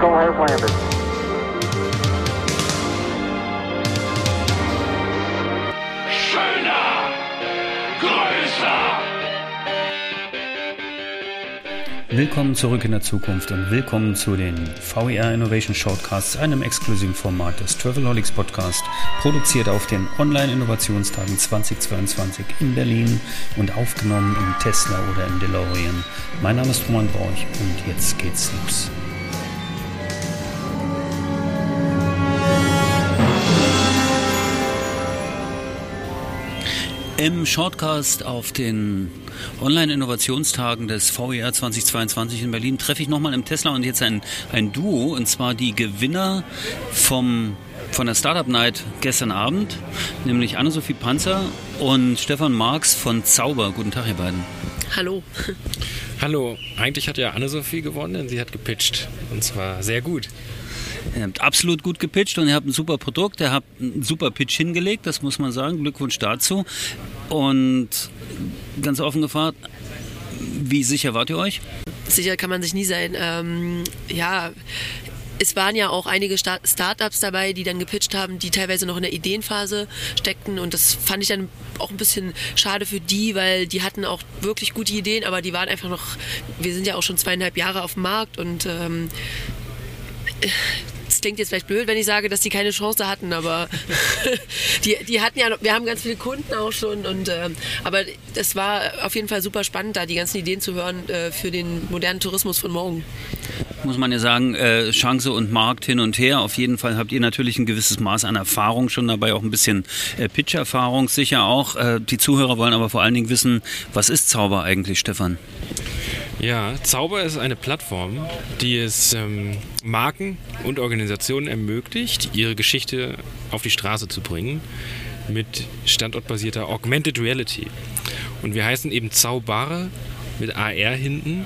Eagle has landed. Schöner, größer. Willkommen zurück in der Zukunft und willkommen zu den VER Innovation Shortcasts, einem exklusiven Format des Travelholics Podcast, produziert auf den Online-Innovationstagen 2022 in Berlin und aufgenommen im Tesla oder im DeLorean. Mein Name ist Roman Borch und jetzt geht's los. Im Shortcast auf den Online-Innovationstagen des VER 2022 in Berlin treffe ich nochmal im Tesla und jetzt ein, ein Duo, und zwar die Gewinner vom, von der Startup Night gestern Abend, nämlich Anne-Sophie Panzer und Stefan Marx von Zauber. Guten Tag, ihr beiden. Hallo. Hallo, eigentlich hat ja Anne-Sophie gewonnen, denn sie hat gepitcht. Und zwar sehr gut. Ihr habt absolut gut gepitcht und ihr habt ein super Produkt, ihr habt einen super Pitch hingelegt, das muss man sagen. Glückwunsch dazu. Und ganz offen gefragt, wie sicher wart ihr euch? Sicher kann man sich nie sein. Ähm, ja, es waren ja auch einige Start Startups dabei, die dann gepitcht haben, die teilweise noch in der Ideenphase steckten. Und das fand ich dann auch ein bisschen schade für die, weil die hatten auch wirklich gute Ideen, aber die waren einfach noch, wir sind ja auch schon zweieinhalb Jahre auf dem Markt und ähm, es klingt jetzt vielleicht blöd, wenn ich sage, dass die keine Chance hatten, aber die, die hatten ja, wir haben ganz viele Kunden auch schon und ähm, aber das war auf jeden Fall super spannend, da die ganzen Ideen zu hören äh, für den modernen Tourismus von morgen. Muss man ja sagen, äh, Chance und Markt hin und her. Auf jeden Fall habt ihr natürlich ein gewisses Maß an Erfahrung schon dabei, auch ein bisschen äh, Pitch-Erfahrung sicher auch. Äh, die Zuhörer wollen aber vor allen Dingen wissen, was ist Zauber eigentlich, Stefan? Ja, Zauber ist eine Plattform, die es ähm, Marken und Organisationen ermöglicht, ihre Geschichte auf die Straße zu bringen mit standortbasierter Augmented Reality. Und wir heißen eben Zauber mit AR hinten,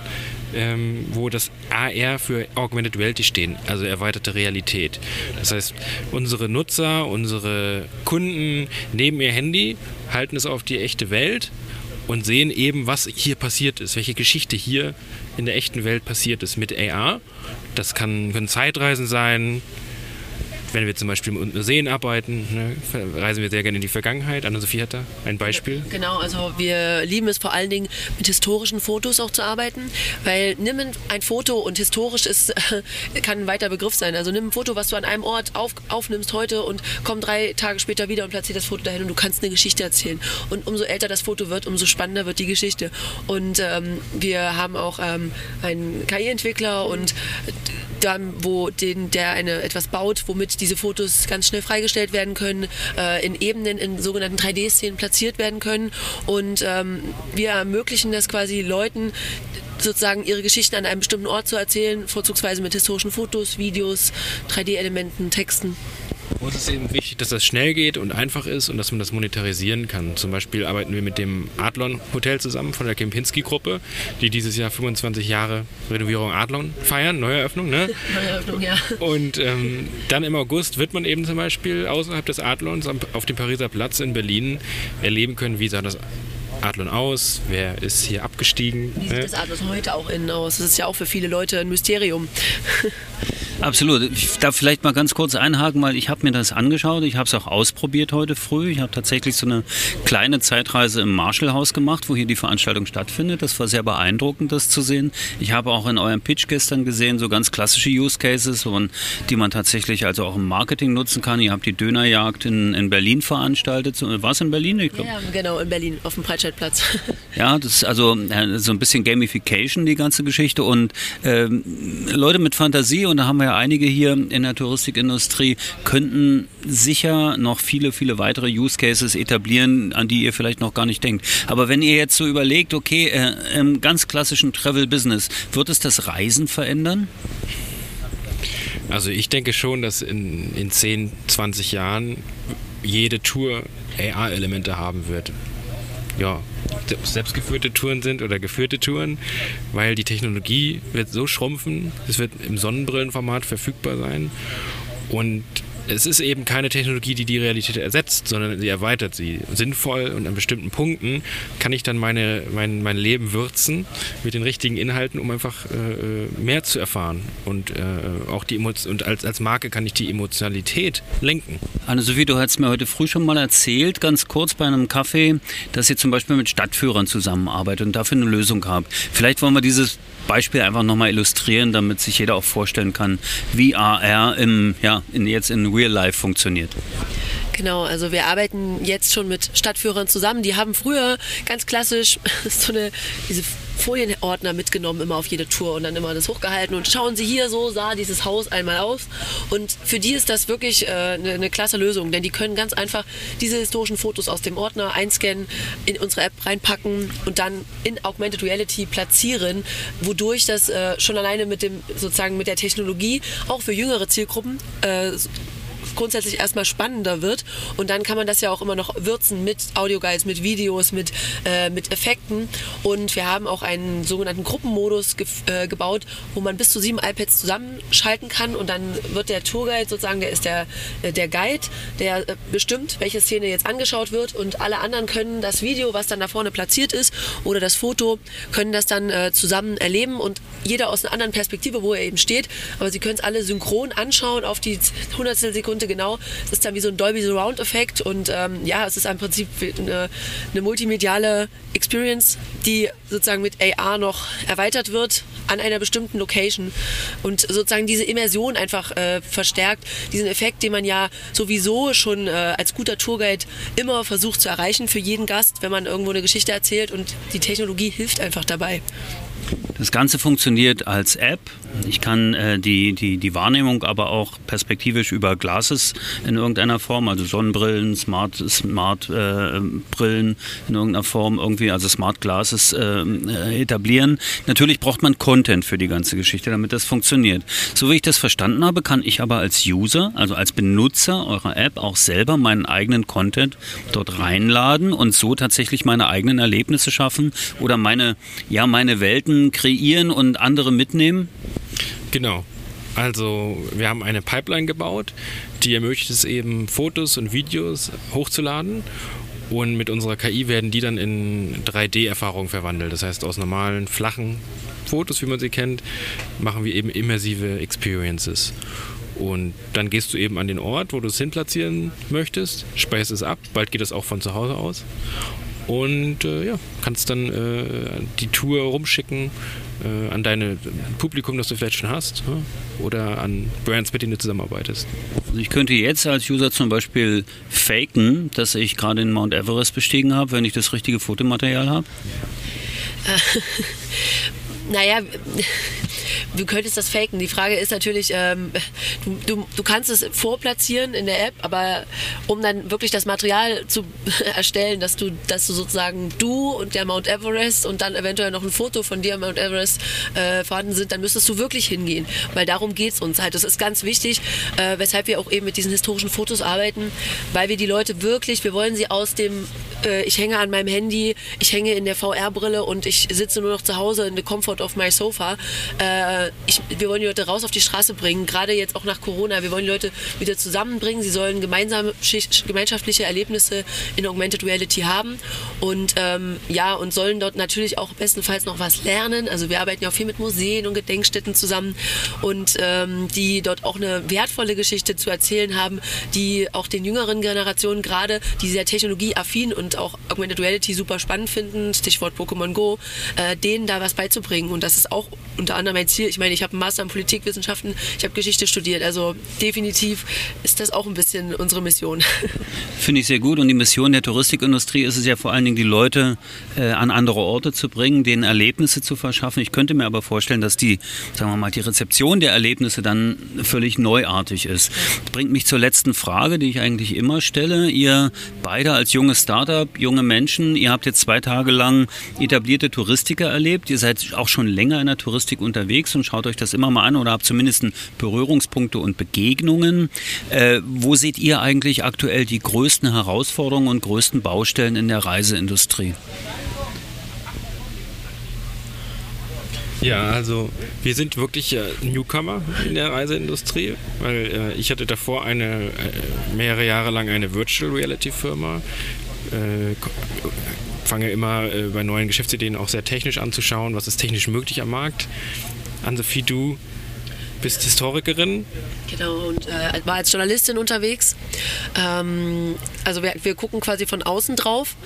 ähm, wo das AR für Augmented Reality stehen, also erweiterte Realität. Das heißt, unsere Nutzer, unsere Kunden nehmen ihr Handy, halten es auf die echte Welt und sehen eben, was hier passiert ist, welche Geschichte hier in der echten Welt passiert ist mit AR. Das kann, können Zeitreisen sein. Wenn wir zum Beispiel mit Museen arbeiten, ne, reisen wir sehr gerne in die Vergangenheit. Anna-Sophie hat da ein Beispiel. Genau, also wir lieben es vor allen Dingen mit historischen Fotos auch zu arbeiten, weil nimm ein Foto und historisch ist, kann ein weiter Begriff sein. Also nimm ein Foto, was du an einem Ort auf, aufnimmst heute und komm drei Tage später wieder und platziert das Foto dahin und du kannst eine Geschichte erzählen. Und umso älter das Foto wird, umso spannender wird die Geschichte. Und ähm, wir haben auch ähm, einen KI-Entwickler und dann, wo den, der eine etwas baut, womit diese Fotos ganz schnell freigestellt werden können, äh, in Ebenen, in sogenannten 3D-Szenen platziert werden können. Und ähm, wir ermöglichen das quasi Leuten, sozusagen ihre Geschichten an einem bestimmten Ort zu erzählen, vorzugsweise mit historischen Fotos, Videos, 3D-Elementen, Texten. Uns ist eben wichtig, dass das schnell geht und einfach ist und dass man das monetarisieren kann. Zum Beispiel arbeiten wir mit dem Adlon Hotel zusammen von der Kempinski-Gruppe, die dieses Jahr 25 Jahre Renovierung Adlon feiern, Neueröffnung. Ne? Neueröffnung, ja. Und ähm, dann im August wird man eben zum Beispiel außerhalb des Adlons auf dem Pariser Platz in Berlin erleben können, wie sah das Adlon aus? Wer ist hier abgestiegen? Wie sieht das Adlon heute auch innen aus? Das ist ja auch für viele Leute ein Mysterium. Absolut. Ich darf vielleicht mal ganz kurz einhaken, weil ich habe mir das angeschaut. Ich habe es auch ausprobiert heute früh. Ich habe tatsächlich so eine kleine Zeitreise im Marshall-Haus gemacht, wo hier die Veranstaltung stattfindet. Das war sehr beeindruckend, das zu sehen. Ich habe auch in eurem Pitch gestern gesehen, so ganz klassische Use Cases, die man tatsächlich also auch im Marketing nutzen kann. Ihr habt die Dönerjagd in, in Berlin veranstaltet. War es in Berlin? Ich glaub. Ja, genau, in Berlin, auf dem Breitscheidplatz. Ja, das ist also so ein bisschen Gamification, die ganze Geschichte. Und ähm, Leute mit Fantasie, und da haben wir ja einige hier in der Touristikindustrie, könnten sicher noch viele, viele weitere Use Cases etablieren, an die ihr vielleicht noch gar nicht denkt. Aber wenn ihr jetzt so überlegt, okay, äh, im ganz klassischen Travel-Business, wird es das Reisen verändern? Also ich denke schon, dass in, in 10, 20 Jahren jede Tour AR-Elemente haben wird. Ja, selbstgeführte Touren sind oder geführte Touren, weil die Technologie wird so schrumpfen, es wird im Sonnenbrillenformat verfügbar sein. Und es ist eben keine Technologie, die die Realität ersetzt, sondern sie erweitert sie. Sinnvoll und an bestimmten Punkten kann ich dann meine, mein, mein Leben würzen mit den richtigen Inhalten, um einfach äh, mehr zu erfahren. Und äh, auch die und als, als Marke kann ich die Emotionalität lenken. Anne-Sophie, du hast mir heute früh schon mal erzählt, ganz kurz bei einem Kaffee, dass ihr zum Beispiel mit Stadtführern zusammenarbeitet und dafür eine Lösung habt. Vielleicht wollen wir dieses Beispiel einfach nochmal illustrieren, damit sich jeder auch vorstellen kann, wie AR im, ja, in, jetzt in Real Life funktioniert. Genau, also wir arbeiten jetzt schon mit Stadtführern zusammen. Die haben früher ganz klassisch so eine, diese Folienordner mitgenommen, immer auf jede Tour und dann immer das hochgehalten und schauen Sie hier, so sah dieses Haus einmal aus. Und für die ist das wirklich äh, eine, eine klasse Lösung, denn die können ganz einfach diese historischen Fotos aus dem Ordner einscannen, in unsere App reinpacken und dann in Augmented Reality platzieren, wodurch das äh, schon alleine mit dem sozusagen mit der Technologie auch für jüngere Zielgruppen äh, grundsätzlich erstmal spannender wird. Und dann kann man das ja auch immer noch würzen mit Audioguides, mit Videos, mit, äh, mit Effekten. Und wir haben auch einen sogenannten Gruppenmodus ge äh, gebaut, wo man bis zu sieben iPads zusammenschalten kann. Und dann wird der Tourguide sozusagen, der ist der, äh, der Guide, der äh, bestimmt, welche Szene jetzt angeschaut wird. Und alle anderen können das Video, was dann da vorne platziert ist, oder das Foto, können das dann äh, zusammen erleben. Und jeder aus einer anderen Perspektive, wo er eben steht. Aber sie können es alle synchron anschauen auf die hundertstel Sekunde Sekunde genau. Es ist dann wie so ein Dolby Surround Effekt und ähm, ja, es ist im Prinzip eine, eine multimediale Experience, die sozusagen mit AR noch erweitert wird an einer bestimmten Location und sozusagen diese Immersion einfach äh, verstärkt, diesen Effekt, den man ja sowieso schon äh, als guter Tourguide immer versucht zu erreichen für jeden Gast, wenn man irgendwo eine Geschichte erzählt und die Technologie hilft einfach dabei. Das Ganze funktioniert als App. Ich kann äh, die, die, die Wahrnehmung aber auch perspektivisch über Glasses in irgendeiner Form, also Sonnenbrillen, Smart, Smart äh, Brillen in irgendeiner Form irgendwie, also Smart Glasses äh, äh, etablieren. Natürlich braucht man Content für die ganze Geschichte, damit das funktioniert. So wie ich das verstanden habe, kann ich aber als User, also als Benutzer eurer App auch selber meinen eigenen Content dort reinladen und so tatsächlich meine eigenen Erlebnisse schaffen oder meine, ja, meine Welten kreieren und andere mitnehmen? Genau. Also wir haben eine Pipeline gebaut, die ermöglicht es eben, Fotos und Videos hochzuladen. Und mit unserer KI werden die dann in 3D-Erfahrungen verwandelt. Das heißt, aus normalen, flachen Fotos, wie man sie kennt, machen wir eben immersive Experiences. Und dann gehst du eben an den Ort, wo du es hinplatzieren möchtest, speicherst es ab, bald geht es auch von zu Hause aus und äh, ja, kannst dann äh, die Tour rumschicken äh, an dein Publikum, das du vielleicht schon hast ja? oder an Brands, mit denen du zusammenarbeitest. Also ich könnte jetzt als User zum Beispiel faken, dass ich gerade den Mount Everest bestiegen habe, wenn ich das richtige Fotomaterial habe. naja, du könntest das faken. Die Frage ist natürlich, ähm, du, du, du, kannst es vorplatzieren in der App, aber um dann wirklich das Material zu erstellen, dass du, dass du sozusagen du und der Mount Everest und dann eventuell noch ein Foto von dir am Mount Everest äh, vorhanden sind, dann müsstest du wirklich hingehen. Weil darum geht es uns halt. Das ist ganz wichtig, äh, weshalb wir auch eben mit diesen historischen Fotos arbeiten, weil wir die Leute wirklich, wir wollen sie aus dem, äh, ich hänge an meinem Handy, ich hänge in der VR-Brille und ich sitze nur noch zu Hause in the comfort of my sofa, äh, ich, wir wollen die Leute raus auf die Straße bringen, gerade jetzt auch nach Corona. Wir wollen die Leute wieder zusammenbringen. Sie sollen gemeinsame, gemeinschaftliche Erlebnisse in Augmented Reality haben und ähm, ja, und sollen dort natürlich auch bestenfalls noch was lernen. Also wir arbeiten ja auch viel mit Museen und Gedenkstätten zusammen und ähm, die dort auch eine wertvolle Geschichte zu erzählen haben, die auch den jüngeren Generationen gerade, die sehr technologieaffin und auch Augmented Reality super spannend finden, Stichwort Pokémon Go, äh, denen da was beizubringen. Und das ist auch unter anderem mein Ziel, ich meine, ich habe einen Master in Politikwissenschaften, ich habe Geschichte studiert. Also definitiv ist das auch ein bisschen unsere Mission. Finde ich sehr gut. Und die Mission der Touristikindustrie ist es ja vor allen Dingen, die Leute äh, an andere Orte zu bringen, denen Erlebnisse zu verschaffen. Ich könnte mir aber vorstellen, dass die, sagen wir mal, die Rezeption der Erlebnisse dann völlig neuartig ist. Das bringt mich zur letzten Frage, die ich eigentlich immer stelle. Ihr beide als junges Startup, junge Menschen, ihr habt jetzt zwei Tage lang etablierte Touristiker erlebt. Ihr seid auch schon länger in der Touristik unterwegs und schaut euch das immer mal an oder habt zumindest Berührungspunkte und Begegnungen. Äh, wo seht ihr eigentlich aktuell die größten Herausforderungen und größten Baustellen in der Reiseindustrie? Ja, also wir sind wirklich äh, Newcomer in der Reiseindustrie, weil äh, ich hatte davor eine äh, mehrere Jahre lang eine Virtual Reality Firma. Äh, fange immer äh, bei neuen Geschäftsideen auch sehr technisch anzuschauen, was ist technisch möglich am Markt. Ann-Sophie, du bist Historikerin. Genau, und äh, war als Journalistin unterwegs. Ähm, also wir, wir gucken quasi von außen drauf.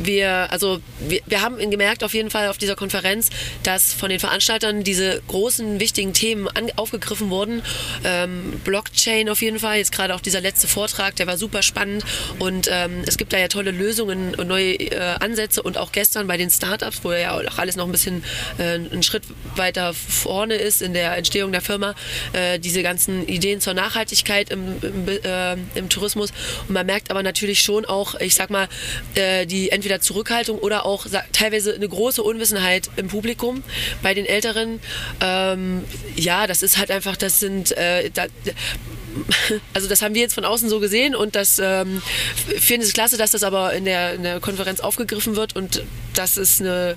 Wir, also wir, wir haben gemerkt auf jeden Fall auf dieser Konferenz, dass von den Veranstaltern diese großen, wichtigen Themen an, aufgegriffen wurden. Ähm, Blockchain auf jeden Fall, jetzt gerade auch dieser letzte Vortrag, der war super spannend und ähm, es gibt da ja tolle Lösungen und neue äh, Ansätze und auch gestern bei den Startups, wo ja auch alles noch ein bisschen äh, einen Schritt weiter vorne ist in der Entstehung der Firma, äh, diese ganzen Ideen zur Nachhaltigkeit im, im, äh, im, Tourismus. Und man merkt aber natürlich schon auch, ich sag mal, äh, die entweder Zurückhaltung oder auch teilweise eine große Unwissenheit im Publikum bei den Älteren. Ähm, ja, das ist halt einfach, das sind, äh, da, also das haben wir jetzt von außen so gesehen und das ähm, finden es klasse, dass das aber in der, in der Konferenz aufgegriffen wird und das ist eine,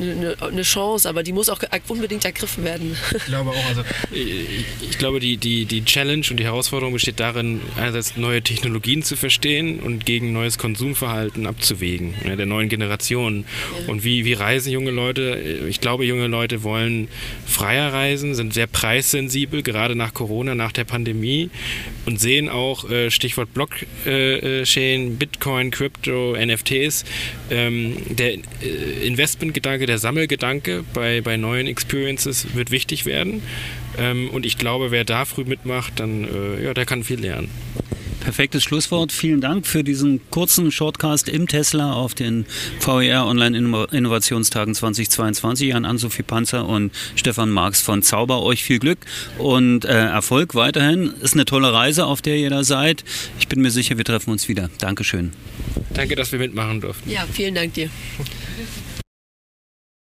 eine, eine, Chance, aber die muss auch unbedingt ergriffen werden. Ich glaube auch, also ich, ich glaube die, die, die Challenge und die Herausforderung besteht darin, einerseits neue Technologien zu verstehen und gegen neues Konsumverhalten abzuwägen, ja, der neuen Generation. Ja. Und wie, wie reisen junge Leute? Ich glaube, junge Leute wollen freier reisen, sind sehr preissensibel, gerade nach Corona, nach der Pandemie und sehen auch, äh, Stichwort Blockchain, Bitcoin, Crypto, NFTs, ähm, der äh, Investmentgedanke, der Sammelgedanke bei, bei neuen Experiences wird wichtig werden. Ähm, und ich glaube, wer da früh mitmacht, dann, äh, ja, der kann viel lernen. Perfektes Schlusswort. Vielen Dank für diesen kurzen Shortcast im Tesla auf den VER Online Innovationstagen 2022 an Ann-Sophie Panzer und Stefan Marx von Zauber. Euch viel Glück und äh, Erfolg weiterhin. Ist eine tolle Reise, auf der ihr da seid. Ich bin mir sicher, wir treffen uns wieder. Dankeschön. Danke, dass wir mitmachen durften. Ja, vielen Dank dir. Thank you.